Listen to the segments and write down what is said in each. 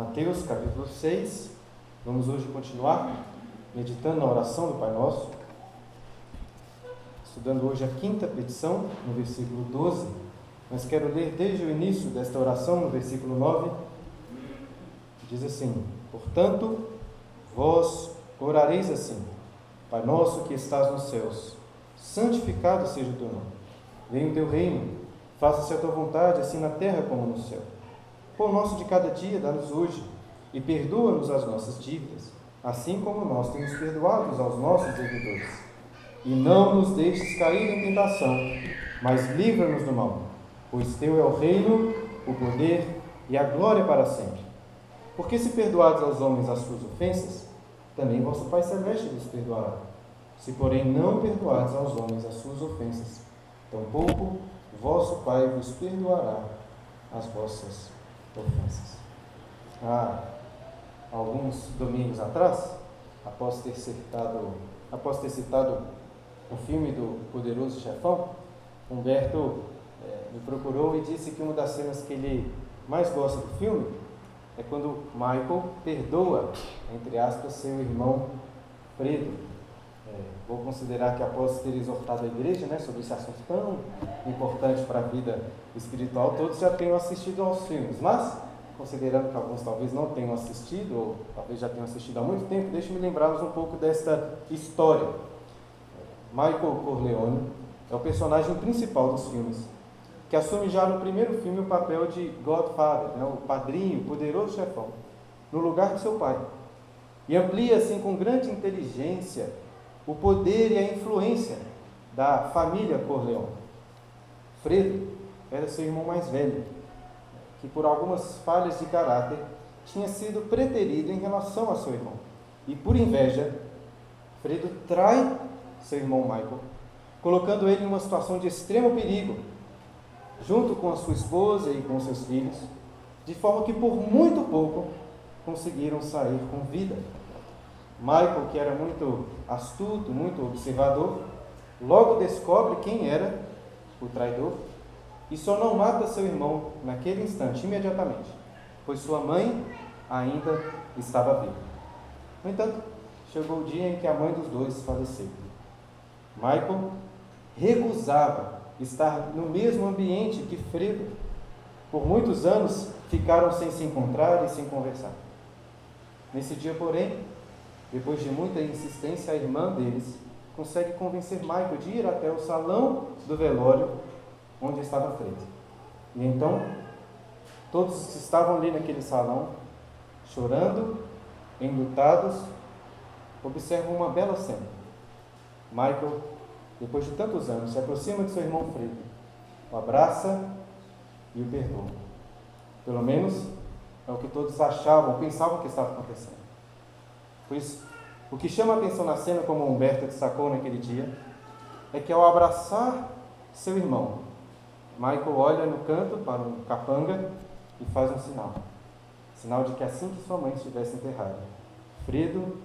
Mateus capítulo 6. Vamos hoje continuar meditando na oração do Pai Nosso. Estudando hoje a quinta petição, no versículo 12. Mas quero ler desde o início desta oração, no versículo 9. Diz assim: Portanto, vós orareis assim: Pai nosso que estás nos céus, santificado seja o teu nome. Venha o teu reino, faça-se a tua vontade, assim na terra como no céu. Pão nosso de cada dia dá-nos hoje, e perdoa-nos as nossas dívidas, assim como nós temos perdoado aos nossos devedores. E não nos deixes cair em tentação, mas livra-nos do mal, pois teu é o reino, o poder e a glória para sempre. Porque se perdoados aos homens as suas ofensas, também vosso Pai Celeste lhes perdoará. Se, porém, não perdoados aos homens as suas ofensas, tampouco vosso Pai vos perdoará as vossas ofensas. Há alguns domingos atrás, após ter citado, após ter citado o filme do Poderoso Chefão, Humberto é, me procurou e disse que uma das cenas que ele mais gosta do filme é quando Michael perdoa, entre aspas, seu irmão Fredo. É, vou considerar que após ter exortado a igreja né, sobre esse assunto tão importante para a vida espiritual, todos já tenham assistido aos filmes, mas considerando que alguns talvez não tenham assistido, ou talvez já tenham assistido há muito tempo, deixe-me lembrá-los um pouco desta história. Michael Corleone é o personagem principal dos filmes, que assume já no primeiro filme o papel de Godfather, né, o padrinho, o poderoso chefão, no lugar de seu pai. E amplia assim com grande inteligência o poder e a influência da família Corleone. Fredo era seu irmão mais velho, que por algumas falhas de caráter tinha sido preterido em relação a seu irmão. E por inveja, Fredo trai seu irmão Michael, colocando ele em uma situação de extremo perigo, junto com a sua esposa e com seus filhos, de forma que por muito pouco conseguiram sair com vida. Michael, que era muito astuto, muito observador, logo descobre quem era o traidor e só não mata seu irmão naquele instante, imediatamente, pois sua mãe ainda estava viva. No entanto, chegou o dia em que a mãe dos dois faleceu. Michael recusava estar no mesmo ambiente que Fredo. Por muitos anos ficaram sem se encontrar e sem conversar. Nesse dia, porém, depois de muita insistência, a irmã deles consegue convencer Michael de ir até o salão do velório onde estava Fredo. E então, todos que estavam ali naquele salão, chorando, enlutados, observam uma bela cena. Michael, depois de tantos anos, se aproxima de seu irmão Fredo, o abraça e o perdoa. Pelo menos é o que todos achavam, pensavam que estava acontecendo. Pois o que chama a atenção na cena, como Humberto destacou naquele dia, é que ao abraçar seu irmão, Michael olha no canto para um capanga e faz um sinal. Sinal de que assim que sua mãe estivesse enterrada, Fredo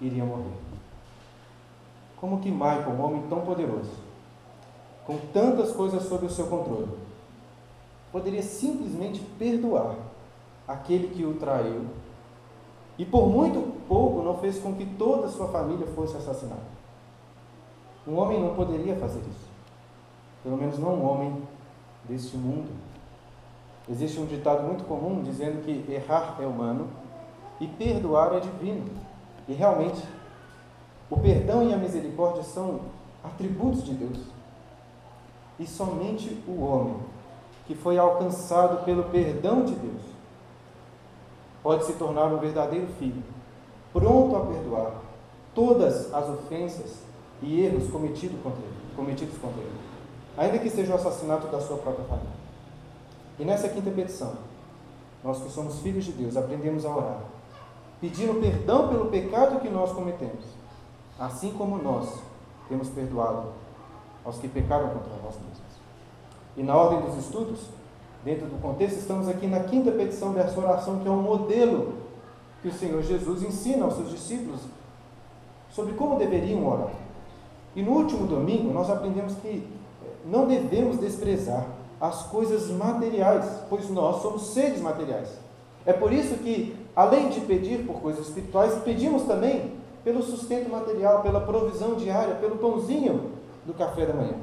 iria morrer. Como que Michael, um homem tão poderoso, com tantas coisas sob o seu controle, poderia simplesmente perdoar aquele que o traiu e por muito pouco não fez com que toda a sua família fosse assassinada. Um homem não poderia fazer isso. Pelo menos não um homem deste mundo. Existe um ditado muito comum dizendo que errar é humano e perdoar é divino. E realmente, o perdão e a misericórdia são atributos de Deus. E somente o homem que foi alcançado pelo perdão de Deus pode se tornar um verdadeiro filho, pronto a perdoar todas as ofensas e erros cometidos contra ele, cometidos contra ele, ainda que seja o assassinato da sua própria família. E nessa quinta petição, nós que somos filhos de Deus, aprendemos a orar, pedindo perdão pelo pecado que nós cometemos, assim como nós temos perdoado aos que pecaram contra nós mesmos. E na ordem dos estudos, dentro do contexto, estamos aqui na quinta petição dessa oração, que é um modelo que o Senhor Jesus ensina aos seus discípulos sobre como deveriam orar. E no último domingo, nós aprendemos que eh, não devemos desprezar as coisas materiais, pois nós somos seres materiais. É por isso que, além de pedir por coisas espirituais, pedimos também pelo sustento material, pela provisão diária, pelo pãozinho do café da manhã.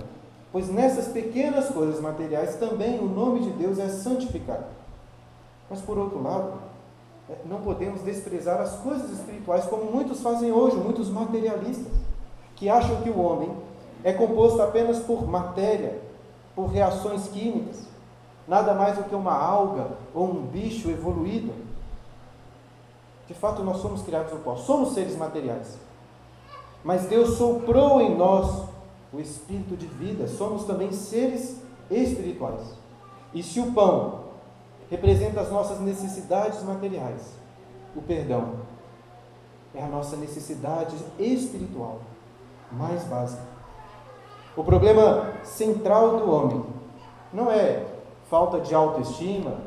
Pois nessas pequenas coisas materiais também o nome de Deus é santificado. Mas por outro lado, é, não podemos desprezar as coisas espirituais como muitos fazem hoje, muitos materialistas, que acham que o homem é composto apenas por matéria, por reações químicas, nada mais do que uma alga ou um bicho evoluído. De fato, nós somos criados no pó, somos seres materiais. Mas Deus soprou em nós o espírito de vida, somos também seres espirituais. E se o pão representa as nossas necessidades materiais, o perdão é a nossa necessidade espiritual mais básica. O problema central do homem não é falta de autoestima,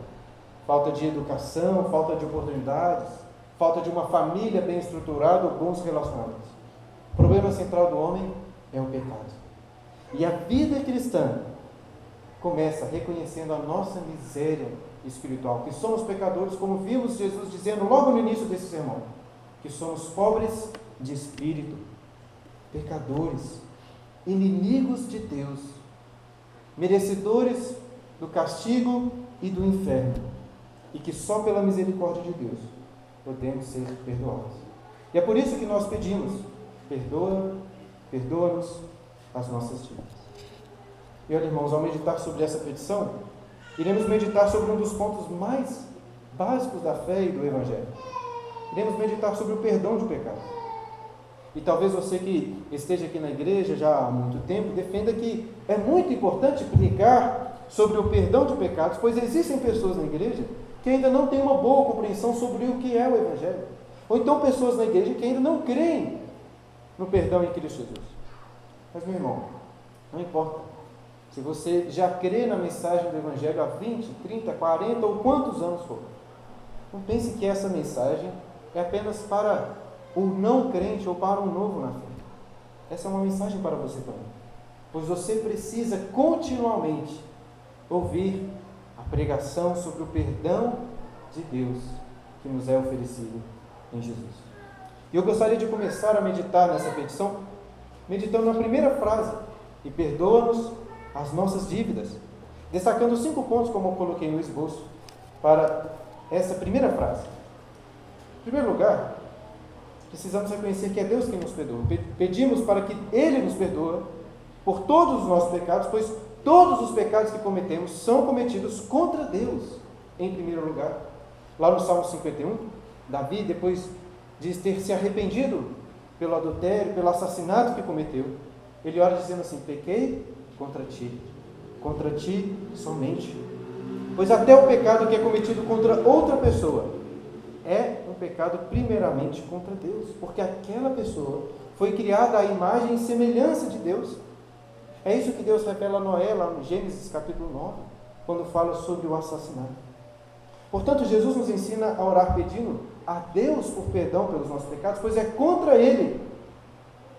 falta de educação, falta de oportunidades, falta de uma família bem estruturada ou bons relacionamentos. O problema central do homem é o pecado. E a vida cristã começa reconhecendo a nossa miséria espiritual, que somos pecadores, como vimos Jesus dizendo logo no início desse sermão, que somos pobres de espírito, pecadores, inimigos de Deus, merecedores do castigo e do inferno, e que só pela misericórdia de Deus podemos ser perdoados. E é por isso que nós pedimos: perdoa, perdoa-nos as nossas dívidas. E olha, irmãos, ao meditar sobre essa petição, iremos meditar sobre um dos pontos mais básicos da fé e do Evangelho. Iremos meditar sobre o perdão de pecados. E talvez você que esteja aqui na igreja já há muito tempo defenda que é muito importante pregar sobre o perdão de pecados, pois existem pessoas na igreja que ainda não têm uma boa compreensão sobre o que é o Evangelho. Ou então pessoas na igreja que ainda não creem no perdão em Cristo Jesus. Mas, meu irmão, não importa. Se você já crê na mensagem do Evangelho há 20, 30, 40 ou quantos anos for, não pense que essa mensagem é apenas para o não crente ou para o novo na fé. Essa é uma mensagem para você também. Pois você precisa continuamente ouvir a pregação sobre o perdão de Deus que nos é oferecido em Jesus. E eu gostaria de começar a meditar nessa petição meditando na primeira frase, e perdoa-nos as nossas dívidas, destacando cinco pontos, como eu coloquei no esboço, para essa primeira frase. Em primeiro lugar, precisamos reconhecer que é Deus quem nos perdoa. Pedimos para que Ele nos perdoe por todos os nossos pecados, pois todos os pecados que cometemos são cometidos contra Deus, em primeiro lugar. Lá no Salmo 51, Davi, depois de ter se arrependido pelo adultério, pelo assassinato que cometeu, ele ora dizendo assim: Pequei contra ti, contra ti somente. Pois até o pecado que é cometido contra outra pessoa é um pecado primeiramente contra Deus, porque aquela pessoa foi criada à imagem e semelhança de Deus. É isso que Deus revela a Noé lá no Gênesis capítulo 9, quando fala sobre o assassinato. Portanto, Jesus nos ensina a orar pedindo a Deus por perdão pelos nossos pecados, pois é contra Ele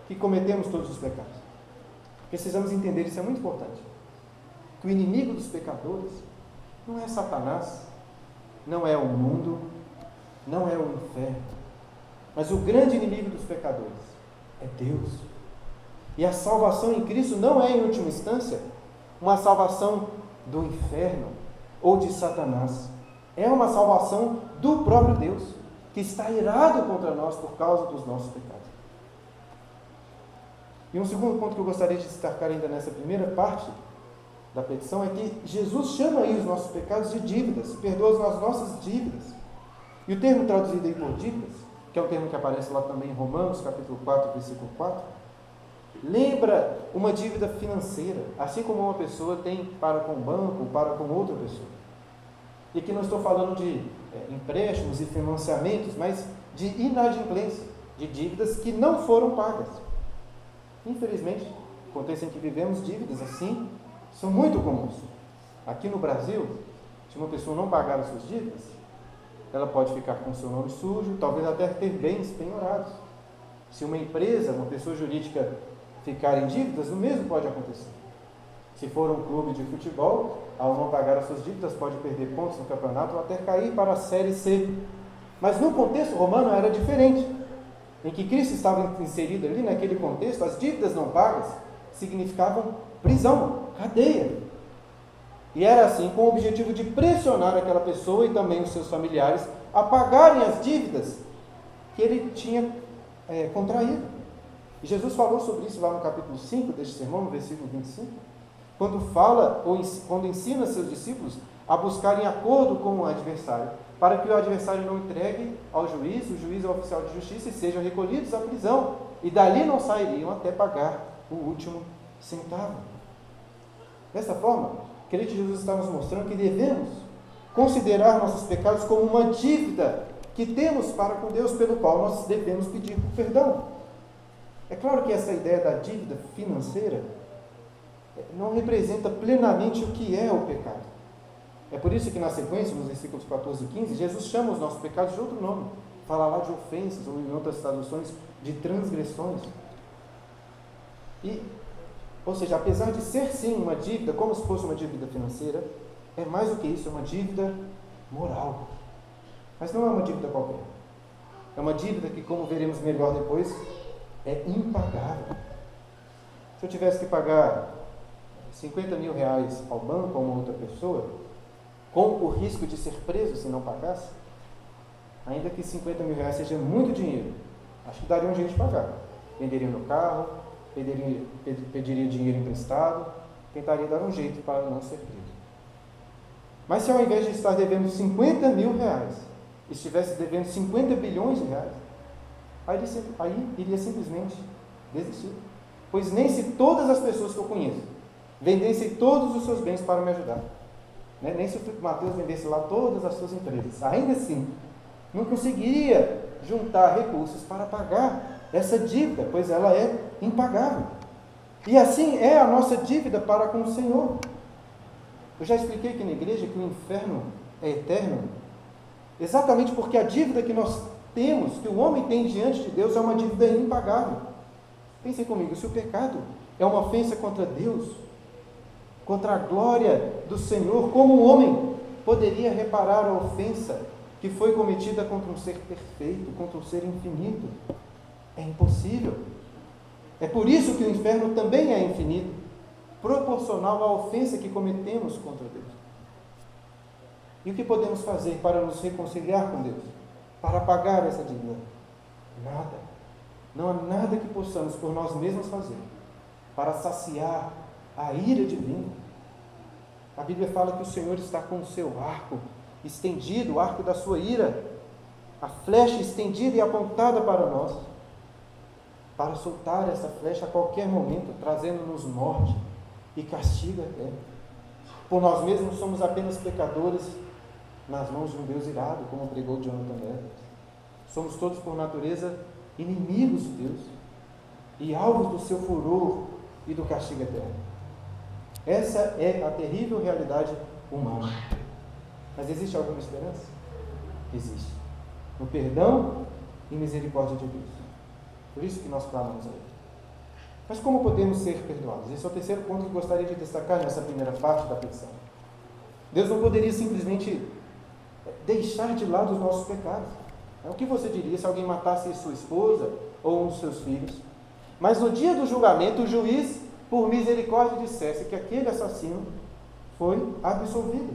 que cometemos todos os pecados. Precisamos entender, isso é muito importante. Que o inimigo dos pecadores não é Satanás, não é o mundo, não é o inferno, mas o grande inimigo dos pecadores é Deus. E a salvação em Cristo não é, em última instância, uma salvação do inferno ou de Satanás. É uma salvação do próprio Deus que está irado contra nós por causa dos nossos pecados. E um segundo ponto que eu gostaria de destacar ainda nessa primeira parte da petição é que Jesus chama aí os nossos pecados de dívidas, perdoa as nossas dívidas. E o termo traduzido aí por dívidas, que é um termo que aparece lá também em Romanos, capítulo 4, versículo 4, lembra uma dívida financeira, assim como uma pessoa tem para com o banco para com outra pessoa. E aqui não estou falando de é, empréstimos e financiamentos, mas de inadimplência, de dívidas que não foram pagas. Infelizmente, contexto em que vivemos, dívidas assim são muito comuns. Aqui no Brasil, se uma pessoa não pagar as suas dívidas, ela pode ficar com seu nome sujo, talvez até ter bens penhorados. Se uma empresa, uma pessoa jurídica ficar em dívidas, o mesmo pode acontecer. Se for um clube de futebol, ao não pagar as suas dívidas, pode perder pontos no campeonato ou até cair para a Série C. Mas no contexto romano era diferente. Em que Cristo estava inserido ali, naquele contexto, as dívidas não pagas significavam prisão, cadeia. E era assim com o objetivo de pressionar aquela pessoa e também os seus familiares a pagarem as dívidas que ele tinha é, contraído. E Jesus falou sobre isso lá no capítulo 5 deste sermão, no versículo 25, quando fala, ou quando ensina seus discípulos a buscarem acordo com o adversário, para que o adversário não entregue ao juiz, o juiz ao oficial de justiça e sejam recolhidos à prisão, e dali não sairiam até pagar o último centavo. Dessa forma, querido Jesus está nos mostrando que devemos considerar nossos pecados como uma dívida que temos para com Deus, pelo qual nós devemos pedir perdão. É claro que essa ideia da dívida financeira não representa plenamente o que é o pecado. É por isso que na sequência, nos versículos 14 e 15, Jesus chama os nossos pecados de outro nome. Fala lá de ofensas, ou em outras traduções, de transgressões. E, ou seja, apesar de ser sim uma dívida, como se fosse uma dívida financeira, é mais do que isso, é uma dívida moral. Mas não é uma dívida qualquer. É uma dívida que, como veremos melhor depois, é impagável. Se eu tivesse que pagar 50 mil reais ao banco ou a uma outra pessoa, com o risco de ser preso se não pagasse, ainda que 50 mil reais seja muito dinheiro, acho que daria um jeito de pagar. Venderia meu carro, pediria, pediria dinheiro emprestado, tentaria dar um jeito para não ser preso. Mas se ao invés de estar devendo 50 mil reais, estivesse devendo 50 bilhões de reais, aí, aí iria simplesmente desistir. Pois nem se todas as pessoas que eu conheço vendessem todos os seus bens para me ajudar, né? nem se o Mateus vendesse lá todas as suas empresas, ainda assim, não conseguiria juntar recursos para pagar essa dívida, pois ela é impagável. E assim é a nossa dívida para com o Senhor. Eu já expliquei aqui na igreja que o inferno é eterno, exatamente porque a dívida que nós temos, que o homem tem diante de Deus, é uma dívida impagável. Pensem comigo, se o pecado é uma ofensa contra Deus, contra a glória do Senhor, como o homem poderia reparar a ofensa que foi cometida contra um ser perfeito, contra um ser infinito? É impossível. É por isso que o inferno também é infinito proporcional à ofensa que cometemos contra Deus. E o que podemos fazer para nos reconciliar com Deus? Para pagar essa dívida? Nada. Não há nada que possamos por nós mesmos fazer para saciar a ira divina. A Bíblia fala que o Senhor está com o seu arco estendido, o arco da sua ira, a flecha estendida e apontada para nós, para soltar essa flecha a qualquer momento, trazendo-nos morte e castiga até. Por nós mesmos somos apenas pecadores nas mãos de um Deus irado, como pregou Jonathan Edwards. Somos todos, por natureza, inimigos de Deus e alvos do seu furor e do castigo eterno. Essa é a terrível realidade humana. Mas existe alguma esperança? Existe. No perdão e misericórdia de Deus. Por isso que nós clamamos a Ele. Mas como podemos ser perdoados? Esse é o terceiro ponto que gostaria de destacar nessa primeira parte da petição. Deus não poderia simplesmente deixar de lado os nossos pecados. É o que você diria se alguém matasse sua esposa ou um dos seus filhos? Mas no dia do julgamento, o juiz, por misericórdia, dissesse que aquele assassino foi absolvido.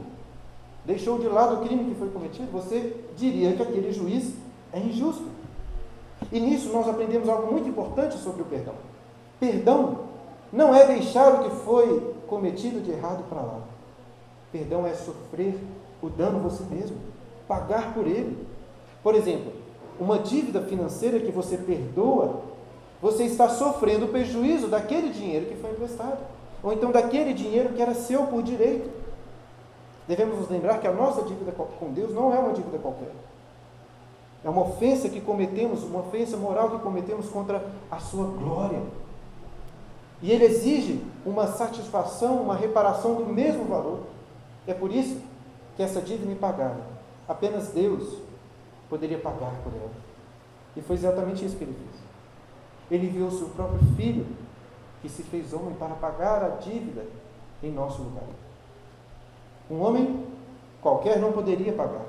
Deixou de lado o crime que foi cometido, você diria que aquele juiz é injusto. E nisso nós aprendemos algo muito importante sobre o perdão. Perdão não é deixar o que foi cometido de errado para lá. Perdão é sofrer o dano você mesmo, pagar por ele. Por exemplo, uma dívida financeira que você perdoa, você está sofrendo o prejuízo daquele dinheiro que foi emprestado, ou então daquele dinheiro que era seu por direito. Devemos nos lembrar que a nossa dívida com Deus não é uma dívida qualquer. É uma ofensa que cometemos, uma ofensa moral que cometemos contra a sua glória. E ele exige uma satisfação, uma reparação do mesmo valor. É por isso que essa dívida impagável, apenas Deus poderia pagar por ela. E foi exatamente isso que ele fez. Ele enviou seu próprio filho, que se fez homem, para pagar a dívida em nosso lugar. Um homem qualquer não poderia pagar,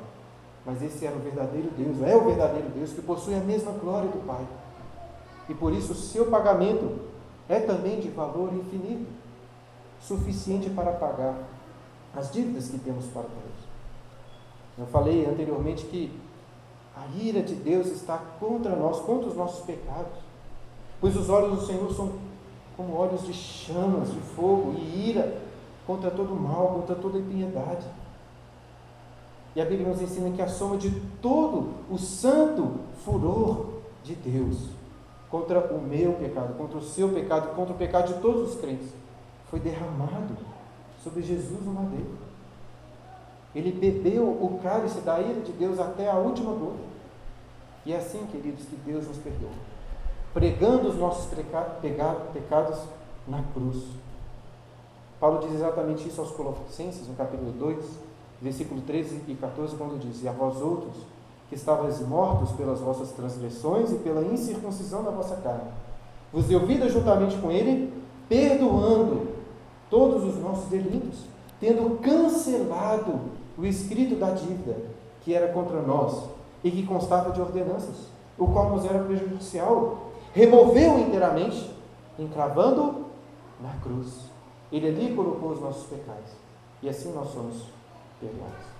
mas esse era o verdadeiro Deus, é o verdadeiro Deus que possui a mesma glória do Pai. E por isso o seu pagamento é também de valor infinito, suficiente para pagar as dívidas que temos para Deus. Eu falei anteriormente que a ira de Deus está contra nós, contra os nossos pecados, pois os olhos do Senhor são como olhos de chamas, de fogo e ira contra todo mal, contra toda impiedade. E a Bíblia nos ensina que a soma de todo o santo furor de Deus contra o meu pecado, contra o seu pecado, contra o pecado de todos os crentes, foi derramado sobre Jesus no madeiro. Ele bebeu o cálice da ira de Deus até a última gota. E é assim, queridos, que Deus nos perdoa, pregando os nossos pecados na cruz. Paulo diz exatamente isso aos Colossenses, no capítulo 2, versículo 13 e 14, quando diz: E a vós outros, que estavais mortos pelas vossas transgressões e pela incircuncisão da vossa carne, vos deu vida juntamente com ele, perdoando todos os nossos delitos, tendo cancelado o escrito da dívida que era contra nós e que constava de ordenanças, o qual nos era prejudicial, removeu inteiramente, encravando na cruz. Ele ali colocou os nossos pecados. E assim nós somos perdoados.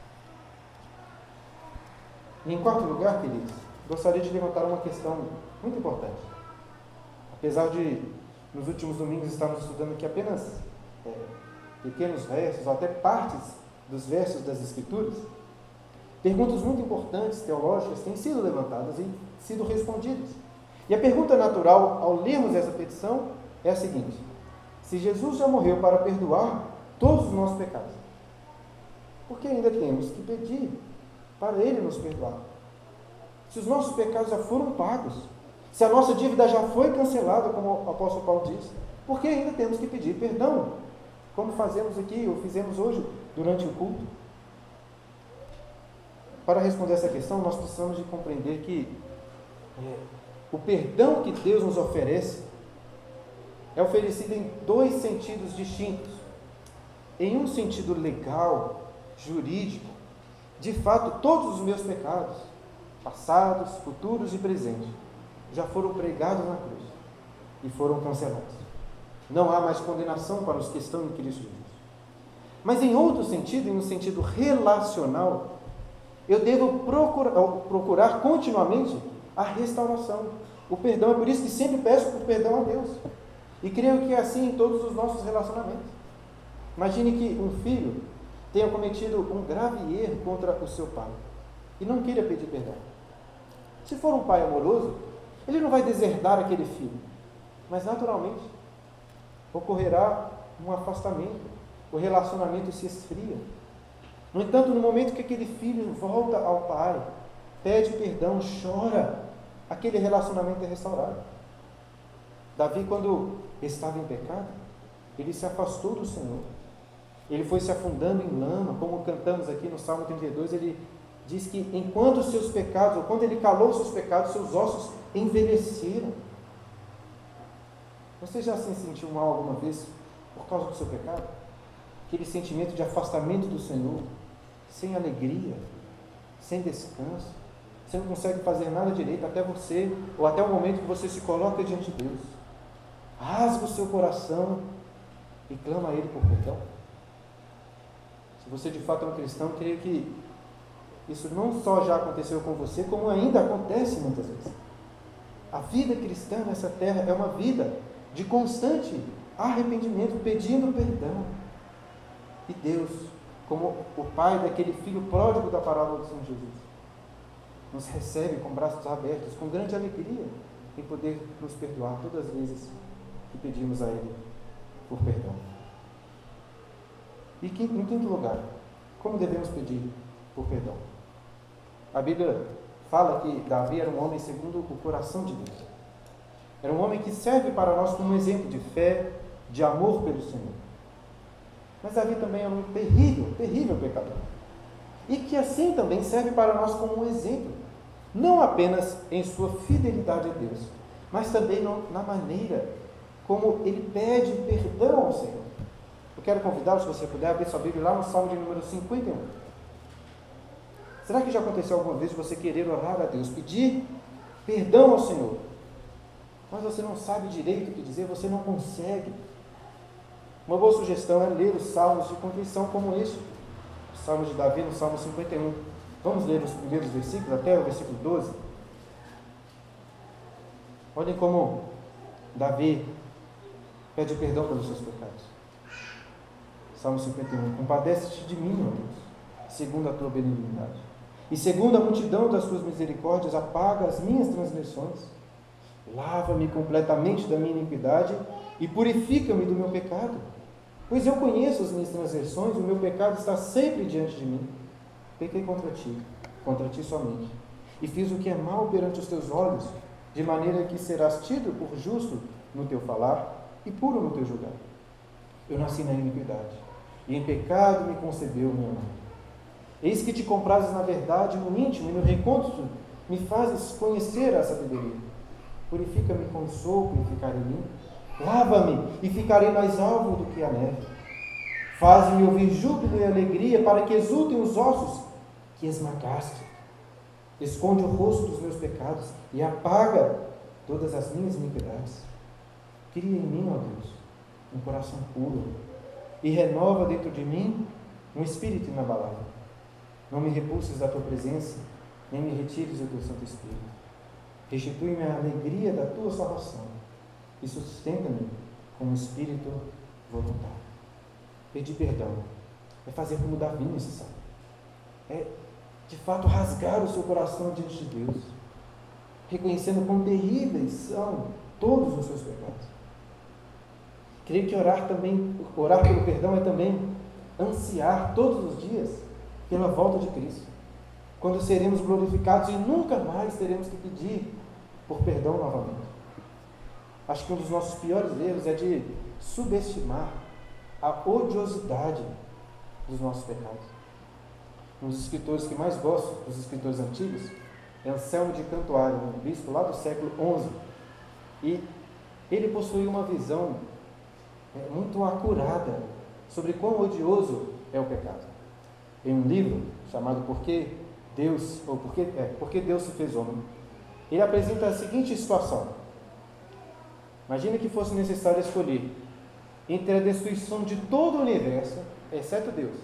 E em quarto lugar, queridos, gostaria de levantar uma questão muito importante. Apesar de, nos últimos domingos, estarmos estudando aqui apenas é, pequenos versos, ou até partes dos versos das Escrituras, perguntas muito importantes, teológicas, têm sido levantadas e sido respondidas. E a pergunta natural, ao lermos essa petição, é a seguinte: se Jesus já morreu para perdoar todos os nossos pecados, por que ainda temos que pedir para Ele nos perdoar? Se os nossos pecados já foram pagos, se a nossa dívida já foi cancelada, como o apóstolo Paulo diz, por que ainda temos que pedir perdão? Como fazemos aqui, ou fizemos hoje durante o culto? Para responder essa questão, nós precisamos de compreender que é, o perdão que Deus nos oferece é oferecido em dois sentidos distintos. Em um sentido legal, jurídico, de fato, todos os meus pecados, passados, futuros e presentes, já foram pregados na cruz e foram cancelados. Não há mais condenação para os que estão em Cristo Jesus. Mas em outro sentido, em um sentido relacional, eu devo procurar, continuamente a restauração, o perdão. É por isso que sempre peço por perdão a Deus. E creio que é assim em todos os nossos relacionamentos. Imagine que um filho tenha cometido um grave erro contra o seu pai e não queira pedir perdão. Se for um pai amoroso, ele não vai deserdar aquele filho, mas naturalmente ocorrerá um afastamento, o relacionamento se esfria. No entanto, no momento que aquele filho volta ao pai, pede perdão, chora, aquele relacionamento é restaurado. Davi, quando estava em pecado, ele se afastou do Senhor. Ele foi se afundando em lama, como cantamos aqui no Salmo 32, ele diz que enquanto seus pecados, ou quando ele calou seus pecados, seus ossos envelheceram. Você já se sentiu mal alguma vez por causa do seu pecado? Aquele sentimento de afastamento do Senhor, sem alegria, sem descanso. Você não consegue fazer nada direito até você, ou até o momento que você se coloca diante de Deus. Rasga o seu coração e clama a Ele por perdão. Se você de fato é um cristão, creio que isso não só já aconteceu com você, como ainda acontece muitas vezes. A vida cristã nessa terra é uma vida de constante arrependimento, pedindo perdão. E Deus, como o pai daquele filho pródigo da parábola de São Jesus, nos recebe com braços abertos, com grande alegria em poder nos perdoar todas as vezes que pedimos a Ele por perdão. E em quinto lugar, como devemos pedir por perdão? A Bíblia fala que Davi era um homem segundo o coração de Deus. Era um homem que serve para nós como um exemplo de fé, de amor pelo Senhor. Mas Davi também era um terrível, terrível pecador. E que assim também serve para nós como um exemplo, não apenas em sua fidelidade a Deus, mas também na maneira como ele pede perdão ao Senhor. Eu quero convidá-lo, se você puder, abrir sua Bíblia lá no Salmo de número 51. Será que já aconteceu alguma vez você querer orar a Deus, pedir perdão ao Senhor, mas você não sabe direito o que dizer, você não consegue? Uma boa sugestão é ler os salmos de contrição como esse, o Salmo de Davi no Salmo 51. Vamos ler os primeiros versículos, até o versículo 12. Olhem como Davi pede perdão pelos seus pecados. Salmo 51. Compadece-te de mim, ó Deus, segundo a tua benignidade. E segundo a multidão das tuas misericórdias, apaga as minhas transgressões. Lava-me completamente da minha iniquidade e purifica-me do meu pecado. Pois eu conheço as minhas transgressões, o meu pecado está sempre diante de mim. Pequei contra ti, contra ti somente, e fiz o que é mal perante os teus olhos, de maneira que serás tido por justo no teu falar e puro no teu julgar. Eu nasci na iniquidade, e em pecado me concebeu minha mãe. Eis que te comprases na verdade, no íntimo e no recôndito, me fazes conhecer a sabedoria. Purifica-me com sopro e ficarei limpo. Lava-me e ficarei mais alvo do que a neve. Faz-me ouvir júbilo e alegria para que exultem os ossos que esmagaste. Esconde o rosto dos meus pecados e apaga todas as minhas iniquidades. Cria em mim, ó Deus, um coração puro e renova dentro de mim um espírito inabalável. Não me repulses da tua presença, nem me retires o teu Santo Espírito. Restitui-me a alegria da tua salvação e sustenta-me com um espírito voluntário. Pedir perdão é fazer como Davi nesse salmo. É, de fato, rasgar o seu coração diante de Deus, reconhecendo quão terríveis são todos os seus pecados. Creio que orar também, orar pelo perdão é também ansiar todos os dias pela volta de Cristo. Quando seremos glorificados e nunca mais teremos que pedir por perdão novamente. Acho que um dos nossos piores erros é de subestimar a odiosidade dos nossos pecados. Um dos escritores que mais gosto, dos escritores antigos, é Anselmo de Cantuário, um bispo lá do século XI. E ele possui uma visão é, muito acurada sobre quão odioso é o pecado em um livro chamado Por que Deus, ou Por que, é, Por que Deus se fez homem, ele apresenta a seguinte situação. Imagina que fosse necessário escolher entre a destruição de todo o universo, exceto Deus.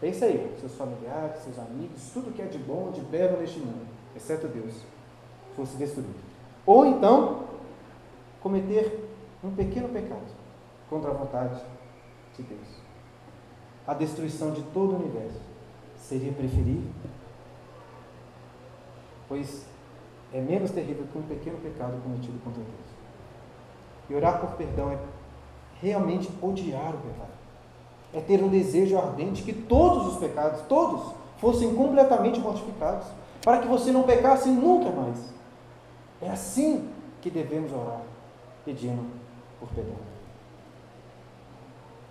Pensa aí, seus familiares, seus amigos, tudo que é de bom, de belo neste mundo, exceto Deus, fosse destruído. Ou então, cometer um pequeno pecado contra a vontade de Deus a destruição de todo o universo seria preferível? Pois é menos terrível que um pequeno pecado cometido contra Deus. E orar por perdão é realmente odiar o pecado. É ter um desejo ardente que todos os pecados, todos, fossem completamente mortificados, para que você não pecasse nunca mais. É assim que devemos orar, pedindo por perdão.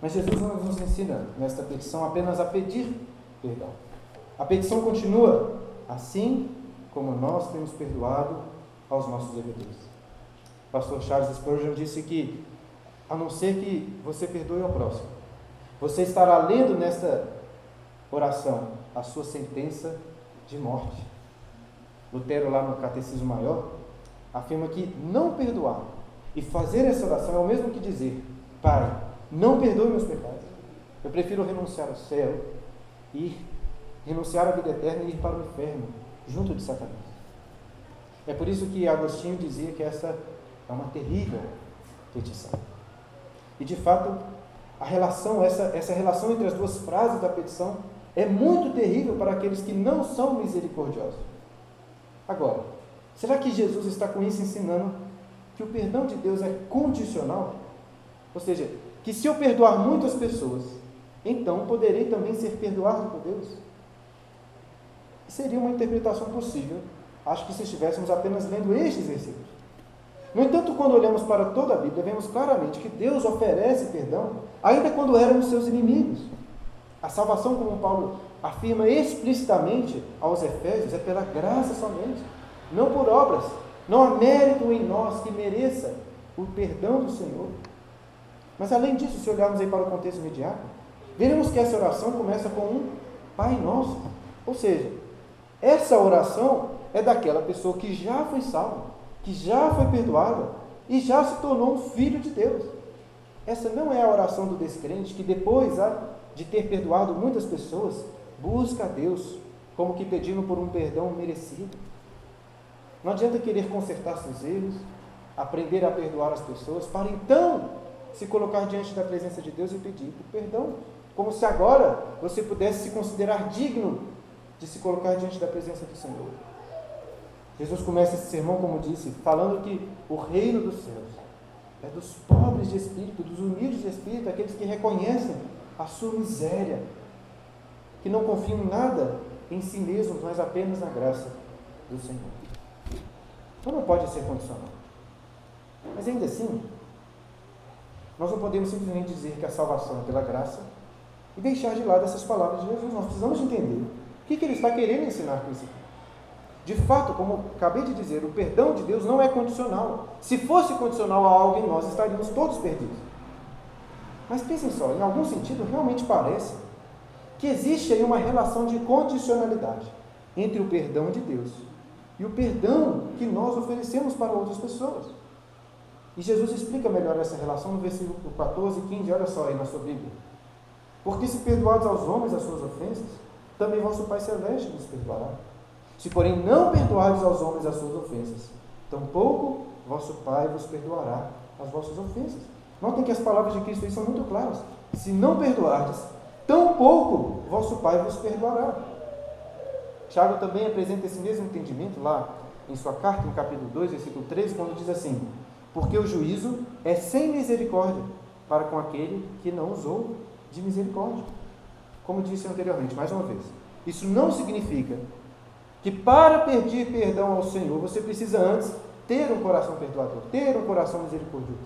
Mas Jesus não nos ensina nesta petição apenas a pedir perdão. A petição continua assim como nós temos perdoado aos nossos devedores. Pastor Charles Spurgeon disse que, a não ser que você perdoe ao próximo, você estará lendo nesta oração a sua sentença de morte. Lutero, lá no Catecismo Maior, afirma que não perdoar e fazer essa oração é o mesmo que dizer: Pai, não perdoe meus pecados. Eu prefiro renunciar ao céu e renunciar à vida eterna e ir para o inferno, junto de Satanás. É por isso que Agostinho dizia que essa é uma terrível petição. E de fato, a relação, essa, essa relação entre as duas frases da petição é muito terrível para aqueles que não são misericordiosos. Agora, será que Jesus está com isso ensinando que o perdão de Deus é condicional? Ou seja, que se eu perdoar muitas pessoas, então poderei também ser perdoado por Deus? Seria uma interpretação possível, acho que se estivéssemos apenas lendo estes versículos. No entanto, quando olhamos para toda a Bíblia, vemos claramente que Deus oferece perdão, ainda quando éramos seus inimigos. A salvação, como Paulo afirma explicitamente aos Efésios, é pela graça somente, não por obras. Não há mérito em nós que mereça o perdão do Senhor. Mas além disso, se olharmos aí para o contexto imediato, veremos que essa oração começa com um Pai Nosso. Ou seja, essa oração é daquela pessoa que já foi salva, que já foi perdoada e já se tornou um filho de Deus. Essa não é a oração do descrente que depois de ter perdoado muitas pessoas, busca a Deus como que pedindo por um perdão merecido. Não adianta querer consertar seus erros, aprender a perdoar as pessoas, para então se colocar diante da presença de Deus e pedir por perdão. Como se agora você pudesse se considerar digno de se colocar diante da presença do Senhor. Jesus começa esse sermão, como disse, falando que o reino dos céus é dos pobres de espírito, dos humildes de espírito, aqueles que reconhecem a sua miséria, que não confiam em nada em si mesmos, mas apenas na graça do Senhor. Então não pode ser condicional. Mas ainda assim, nós não podemos simplesmente dizer que a salvação é pela graça e deixar de lado essas palavras de Jesus. Nós precisamos entender o que, que ele está querendo ensinar com isso. De fato, como acabei de dizer, o perdão de Deus não é condicional. Se fosse condicional a algo em nós, estaríamos todos perdidos. Mas pensem só, em algum sentido, realmente parece que existe aí uma relação de condicionalidade entre o perdão de Deus e o perdão que nós oferecemos para outras pessoas. E Jesus explica melhor essa relação no versículo 14 e 15, olha só aí na sua Bíblia. Porque se perdoados aos homens as suas ofensas, também vosso Pai Celeste vos perdoará. Se, porém, não perdoardes aos homens as suas ofensas, tampouco vosso Pai vos perdoará as vossas ofensas. Notem que as palavras de Cristo aí são muito claras. Se não perdoardes, tampouco vosso Pai vos perdoará. Tiago também apresenta esse mesmo entendimento lá em sua carta, no capítulo 2, versículo 13, quando diz assim: Porque o juízo é sem misericórdia para com aquele que não usou de misericórdia. Como disse anteriormente, mais uma vez, isso não significa que para pedir perdão ao Senhor você precisa antes ter um coração perdoador, ter um coração misericordioso.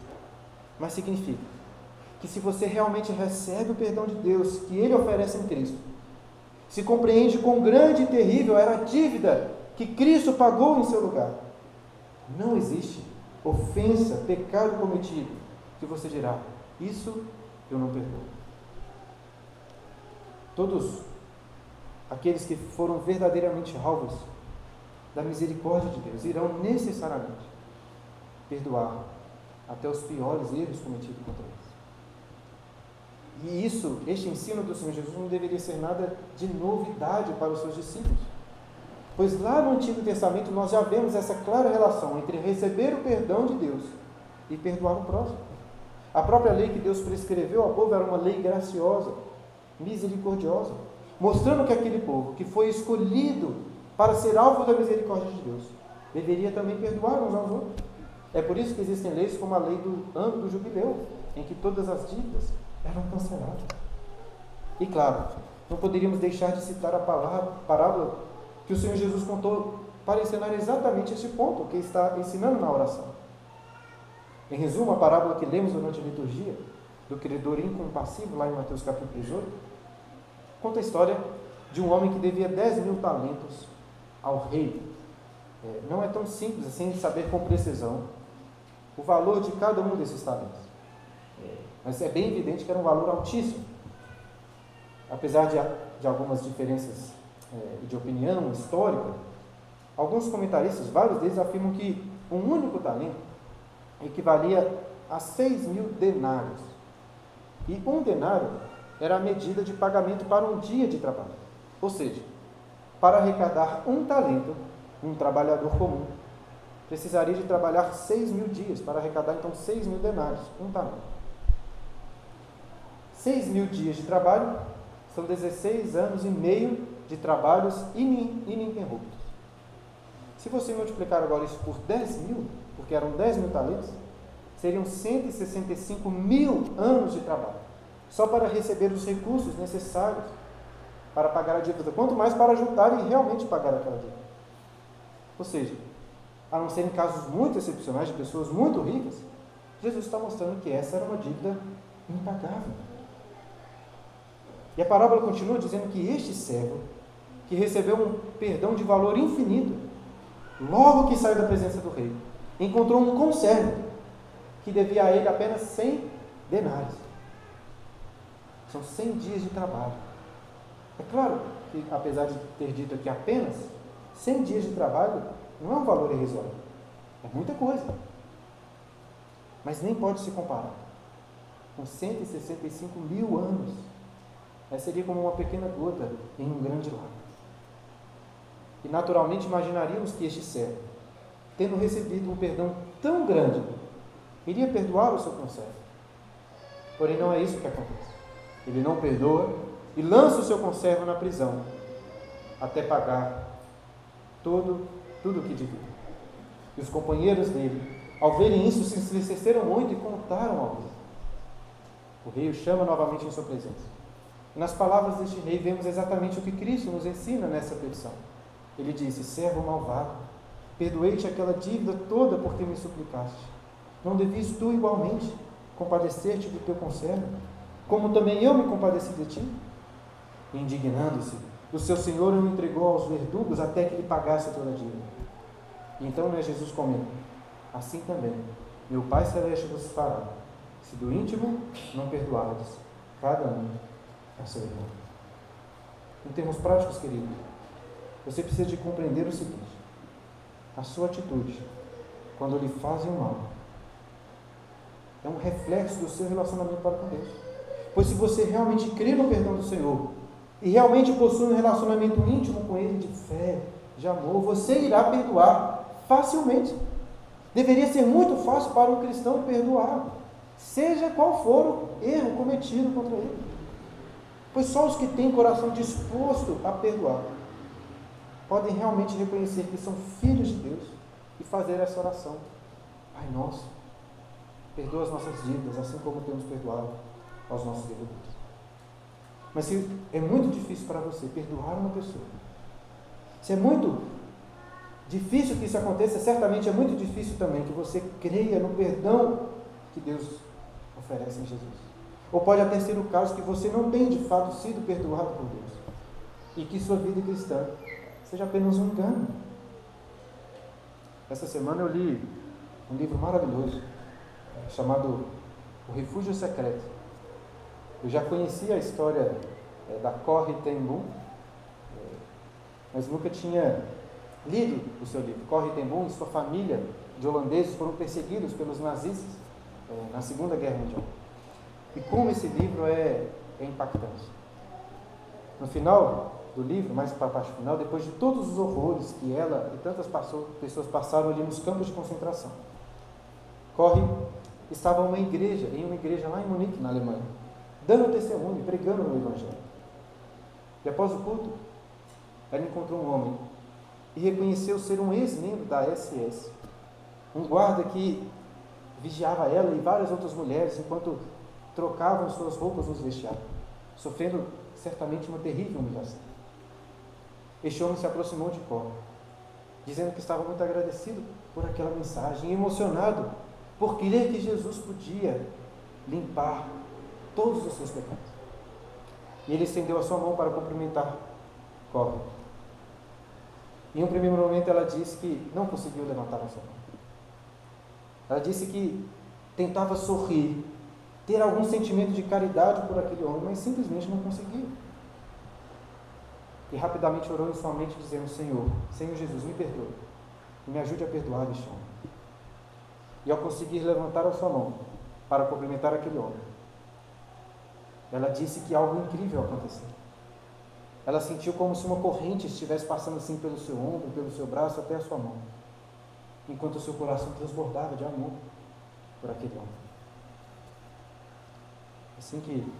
Mas significa que se você realmente recebe o perdão de Deus que Ele oferece em Cristo, se compreende quão grande e terrível era a dívida que Cristo pagou em seu lugar, não existe ofensa, pecado cometido que você dirá, isso eu não perdoo. Todos aqueles que foram verdadeiramente alvos da misericórdia de Deus irão necessariamente perdoar até os piores erros cometidos contra eles. E isso, este ensino do Senhor Jesus não deveria ser nada de novidade para os seus discípulos. Pois lá no Antigo Testamento nós já vemos essa clara relação entre receber o perdão de Deus e perdoar o próximo. A própria lei que Deus prescreveu ao povo era uma lei graciosa, misericordiosa, mostrando que aquele povo que foi escolhido para ser alvo da misericórdia de Deus deveria também perdoar uns aos outros. É por isso que existem leis como a lei do ano do jubileu, em que todas as dívidas eram canceladas. E claro, não poderíamos deixar de citar a parábola que o Senhor Jesus contou para ensinar exatamente este ponto que está ensinando na oração. Em resumo, a parábola que lemos durante a liturgia do credor incompassivo, lá em Mateus capítulo 18, conta a história de um homem que devia 10 mil talentos ao rei. É, não é tão simples assim saber com precisão o valor de cada um desses talentos. É, mas é bem evidente que era um valor altíssimo. Apesar de, de algumas diferenças é, de opinião histórica, alguns comentaristas, vários deles, afirmam que um único talento equivalia a 6 mil denários. E um denário era a medida de pagamento para um dia de trabalho. Ou seja, para arrecadar um talento, um trabalhador comum precisaria de trabalhar seis mil dias para arrecadar então seis mil denários, um talento. Seis mil dias de trabalho são 16 anos e meio de trabalhos ininterruptos. Se você multiplicar agora isso por 10 mil, porque eram 10 mil talentos, seriam 165 mil anos de trabalho, só para receber os recursos necessários para pagar a dívida, quanto mais para juntar e realmente pagar aquela dívida. Ou seja, a não ser em casos muito excepcionais de pessoas muito ricas, Jesus está mostrando que essa era uma dívida impagável. E a parábola continua dizendo que este servo, que recebeu um perdão de valor infinito, logo que saiu da presença do rei, encontrou um conservo que devia a ele apenas 100 denários. São 100 dias de trabalho. É claro que, apesar de ter dito aqui apenas, 100 dias de trabalho não é um valor irrisório. É muita coisa. Mas nem pode se comparar com 165 mil anos. Essa seria como uma pequena gota em um grande lago. E naturalmente imaginaríamos que este servo, tendo recebido um perdão tão grande, iria perdoar o seu conservo. Porém, não é isso que acontece. Ele não perdoa e lança o seu conservo na prisão até pagar todo, tudo o que devia. E os companheiros dele, ao verem isso, se entristeceram muito e contaram ao rei. O rei o chama novamente em sua presença. E nas palavras deste rei vemos exatamente o que Cristo nos ensina nessa petição. Ele disse: Servo malvado, perdoei-te aquela dívida toda porque me suplicaste. Não devias tu igualmente compadecer-te do teu conservo, como também eu me compadeci de ti? Indignando-se, o seu senhor o entregou aos verdugos até que lhe pagasse toda a dívida. Então né, Jesus comenta: Assim também, meu Pai Celeste vos fará, se do íntimo não perdoardes, cada um a seu irmão. Em termos práticos, querido, você precisa de compreender o seguinte: a sua atitude, quando lhe fazem mal, é um reflexo do seu relacionamento para com Deus. Pois se você realmente crê no perdão do Senhor e realmente possui um relacionamento íntimo com Ele de fé, de amor, você irá perdoar facilmente. Deveria ser muito fácil para um cristão perdoar, seja qual for o erro cometido contra ele. Pois só os que têm coração disposto a perdoar podem realmente reconhecer que são filhos de Deus e fazer essa oração. Pai nosso, perdoa as nossas dívidas, assim como temos perdoado aos nossos devedores. Mas se é muito difícil para você perdoar uma pessoa, se é muito difícil que isso aconteça, certamente é muito difícil também que você creia no perdão que Deus oferece em Jesus. Ou pode até ser o caso que você não tenha de fato sido perdoado por Deus e que sua vida cristã seja apenas um engano. Essa semana eu li um livro maravilhoso chamado O Refúgio Secreto. Eu já conhecia a história é, da Corrie ten Boom, é, mas nunca tinha lido o seu livro. Corrie ten Boom e sua família de holandeses foram perseguidos pelos nazistas é, na Segunda Guerra Mundial. E como esse livro é, é impactante. No final do livro, mais para a parte final, depois de todos os horrores que ela e tantas pessoas passaram ali nos campos de concentração, Corre estava uma igreja, em uma igreja lá em Munique, na Alemanha, dando testemunho, pregando no Evangelho. E após o culto, ela encontrou um homem e reconheceu ser um ex-membro da SS, um guarda que vigiava ela e várias outras mulheres enquanto trocavam suas roupas nos vestiários, sofrendo certamente uma terrível humilhação. Este homem se aproximou de Cor, dizendo que estava muito agradecido por aquela mensagem, emocionado por crer que Jesus podia limpar todos os seus pecados. E ele estendeu a sua mão para cumprimentar Cor. Em um primeiro momento ela disse que não conseguiu levantar a sua mão. Ela disse que tentava sorrir, ter algum sentimento de caridade por aquele homem, mas simplesmente não conseguia. E rapidamente orou em sua mente, dizendo: Senhor, Senhor Jesus, me perdoe e me ajude a perdoar este homem. E ao conseguir levantar a sua mão para cumprimentar aquele homem, ela disse que algo incrível aconteceu. Ela sentiu como se uma corrente estivesse passando assim pelo seu ombro, pelo seu braço até a sua mão, enquanto o seu coração transbordava de amor por aquele homem. Assim que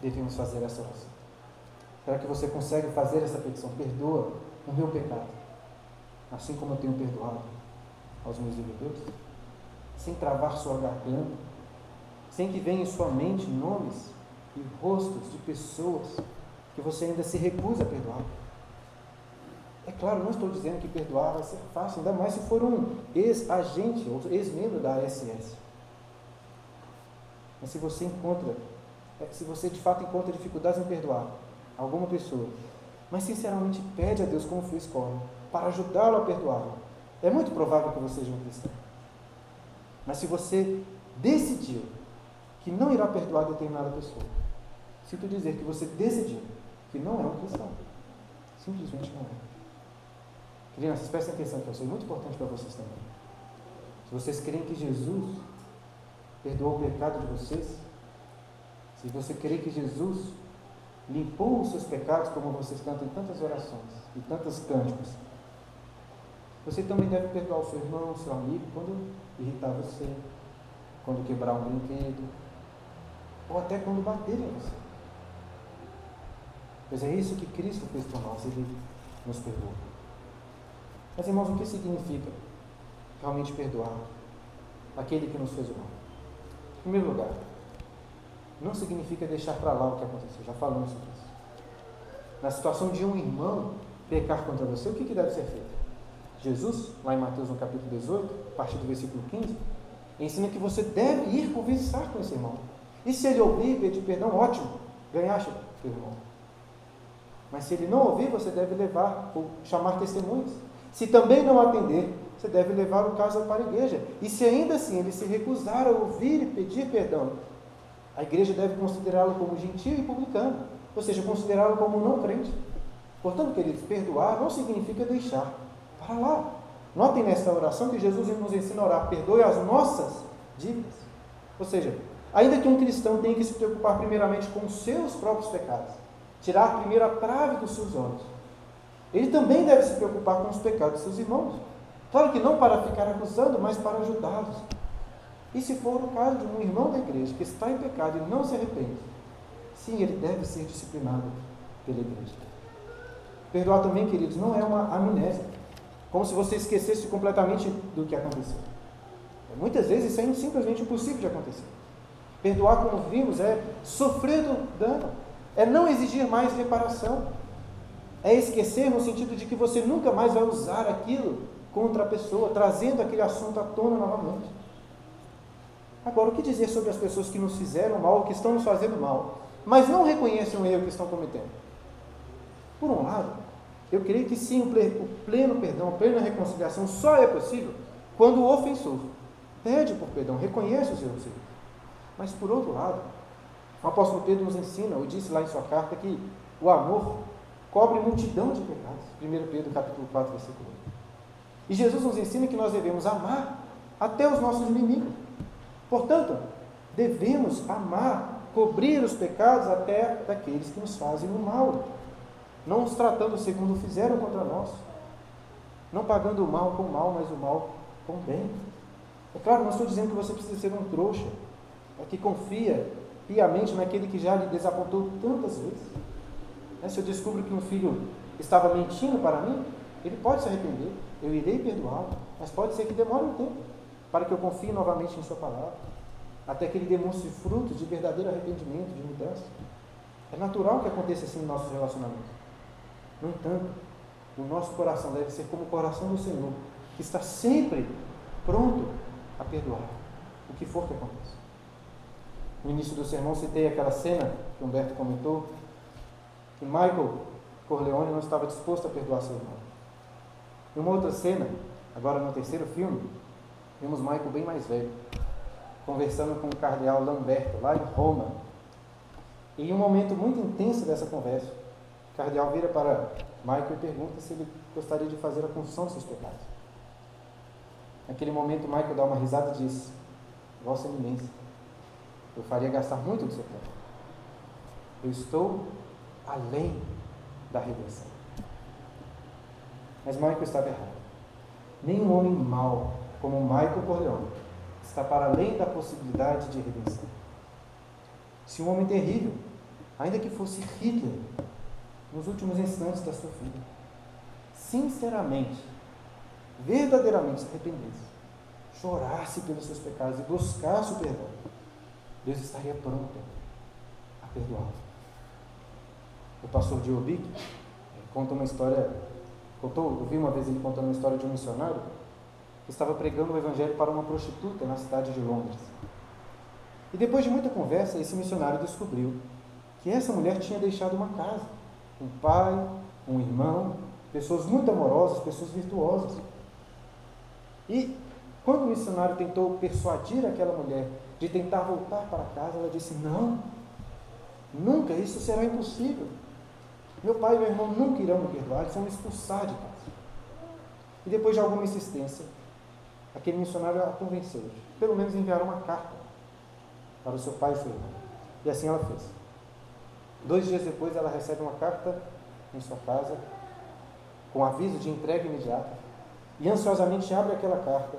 devemos fazer essa oração. Será que você consegue fazer essa petição? Perdoa o meu pecado, assim como eu tenho perdoado aos meus devedores? Sem travar sua garganta, sem que venha em sua mente nomes e rostos de pessoas que você ainda se recusa a perdoar. É claro, não estou dizendo que perdoar vai ser fácil, ainda mais se for um ex-agente ou ex-membro da SS. Mas se você encontra, é, se você de fato encontra dificuldades em perdoar, alguma pessoa, mas sinceramente pede a Deus, como fez Corre, para ajudá-lo a perdoá-lo. É muito provável que você seja um cristão. Mas se você decidiu que não irá perdoar determinada pessoa. Sinto dizer que você decidiu que não é um cristão. Simplesmente não é. Crianças, prestem atenção que isso é muito importante para vocês também. Se vocês creem que Jesus perdoou o pecado de vocês, se você crê que Jesus limpou os seus pecados, como vocês cantam em tantas orações e tantos cânticos, você também deve perdoar o seu irmão, o seu amigo, quando irritar você, quando quebrar um brinquedo, ou até quando bater em você. Pois é isso que Cristo fez por nós, Ele nos perdoou. Mas, irmãos, o que significa realmente perdoar aquele que nos fez o mal? Em primeiro lugar, não significa deixar para lá o que aconteceu, já falamos sobre isso. Na situação de um irmão pecar contra você, o que, que deve ser feito? Jesus, lá em Mateus no capítulo 18, a partir do versículo 15, ensina que você deve ir conversar com esse irmão. E se ele ouvir e pedir perdão, ótimo, ganhaste teu irmão. Mas se ele não ouvir, você deve levar ou chamar testemunhas. Se também não atender, você deve levar o caso para a igreja. E se ainda assim ele se recusar a ouvir e pedir perdão, a igreja deve considerá-lo como gentil e publicano, ou seja, considerá-lo como não crente. Portanto, queridos, perdoar não significa deixar para lá. Notem nesta oração que Jesus nos ensina a orar: perdoe as nossas dívidas. Ou seja, ainda que um cristão tenha que se preocupar primeiramente com os seus próprios pecados, tirar primeiro a trave dos seus olhos, ele também deve se preocupar com os pecados de seus irmãos. Claro que não para ficar acusando, mas para ajudá-los. E se for o caso de um irmão da igreja que está em pecado e não se arrepende, sim, ele deve ser disciplinado pela igreja. Perdoar também, queridos, não é uma amnésia, como se você esquecesse completamente do que aconteceu. Muitas vezes isso é simplesmente impossível de acontecer. Perdoar, como vimos, é sofrer do dano, é não exigir mais reparação, é esquecer no sentido de que você nunca mais vai usar aquilo contra a pessoa, trazendo aquele assunto à tona novamente. Agora, o que dizer sobre as pessoas que nos fizeram mal, que estão nos fazendo mal, mas não reconhecem o erro que estão cometendo? Por um lado, eu creio que sim, o pleno perdão, a plena reconciliação só é possível quando o ofensor pede por perdão, reconhece os erros Mas, por outro lado, o apóstolo Pedro nos ensina, ou disse lá em sua carta, que o amor cobre multidão de pecados. 1 Pedro capítulo 4, versículo 8. E Jesus nos ensina que nós devemos amar até os nossos inimigos. Portanto, devemos amar, cobrir os pecados até daqueles que nos fazem o mal, não os tratando segundo fizeram contra nós, não pagando o mal com o mal, mas o mal com o bem. É claro, não estou dizendo que você precisa ser um trouxa, é que confia piamente naquele que já lhe desapontou tantas vezes. Né, se eu descubro que um filho estava mentindo para mim, ele pode se arrepender, eu irei perdoá-lo, mas pode ser que demore um tempo para que eu confie novamente em Sua palavra, até que ele demonstre frutos de verdadeiro arrependimento, de mudança. É natural que aconteça assim no nosso relacionamento. No entanto, o nosso coração deve ser como o coração do Senhor, que está sempre pronto a perdoar o que for que aconteça. No início do sermão citei aquela cena que Humberto comentou, que Michael Corleone não estava disposto a perdoar seu irmão. Em uma outra cena, agora no terceiro filme, Vimos Michael bem mais velho, conversando com o cardeal Lamberto, lá em Roma. E em um momento muito intenso dessa conversa, o cardeal vira para Michael e pergunta se ele gostaria de fazer a confissão dos seus pecados. Naquele momento, Michael dá uma risada e diz: Vossa Eminência, eu faria gastar muito do seu tempo. Eu estou além da redenção. Mas Michael estava errado. Nenhum homem mau como Michael Corleone, está para além da possibilidade de redenção. Se um homem terrível, ainda que fosse Hitler, nos últimos instantes da sua vida, sinceramente, verdadeiramente se arrependesse, chorasse pelos seus pecados e buscasse o perdão, Deus estaria pronto a perdoá-lo. O pastor Diobic conta uma história, contou, eu vi uma vez ele contando uma história de um missionário estava pregando o evangelho para uma prostituta na cidade de Londres. E depois de muita conversa, esse missionário descobriu que essa mulher tinha deixado uma casa, um pai, um irmão, pessoas muito amorosas, pessoas virtuosas. E quando o missionário tentou persuadir aquela mulher de tentar voltar para casa, ela disse: Não, nunca, isso será impossível. Meu pai e meu irmão nunca irão me perdoar, eles vão me expulsar de casa. E depois de alguma insistência, aquele missionário a convenceu pelo menos, enviar uma carta para o seu pai e seu irmão. E assim ela fez. Dois dias depois, ela recebe uma carta em sua casa, com aviso de entrega imediata, e ansiosamente abre aquela carta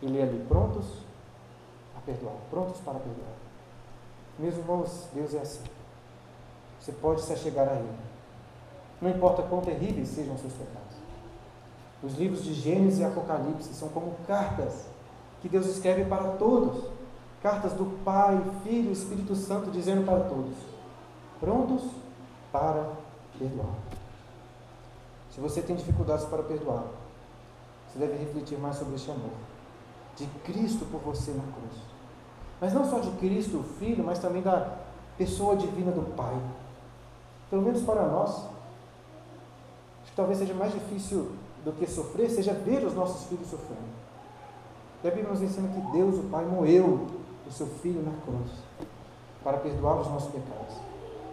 e lê ali: prontos a perdoar, prontos para perdoar. Meus irmãos, Deus é assim. Você pode se achegar a Ele. Não importa quão terríveis sejam seus pecados. Os livros de Gênesis e Apocalipse são como cartas que Deus escreve para todos. Cartas do Pai, Filho e Espírito Santo dizendo para todos: prontos para perdoar. Se você tem dificuldades para perdoar, você deve refletir mais sobre este amor de Cristo por você na cruz. Mas não só de Cristo, o Filho, mas também da pessoa divina do Pai. Pelo menos para nós, acho que talvez seja mais difícil do que sofrer, seja ver os nossos filhos sofrendo. E a Bíblia nos ensina que Deus, o Pai, moeu o seu Filho na cruz para perdoar os nossos pecados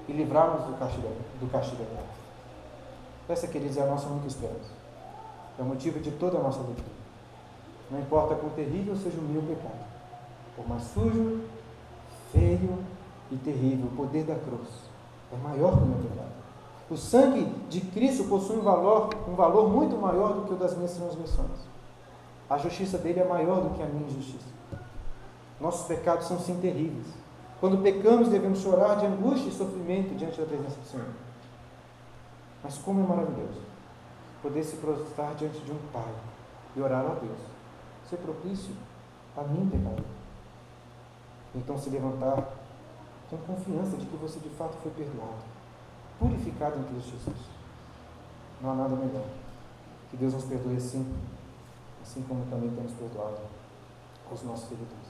e livrar-nos do castigo, do castigo eterno. Essa, queridos, é a nossa única esperança. É o motivo de toda a nossa alegria. Não importa quão terrível seja o meu pecado, por mais sujo, feio e terrível, o poder da cruz é maior que o meu pecado. O sangue de Cristo possui um valor, um valor muito maior do que o das minhas transgressões. A justiça dele é maior do que a minha injustiça. Nossos pecados são sim terríveis. Quando pecamos, devemos chorar de angústia e sofrimento diante da presença do Senhor. Mas como é maravilhoso poder se prostrar diante de um Pai e orar a Deus. Ser propício a mim, pecador. Então se levantar com confiança de que você de fato foi perdoado, purificado em Cristo Jesus. Não há nada melhor. Que Deus nos perdoe assim, assim como também temos perdoado aos nossos seguidores.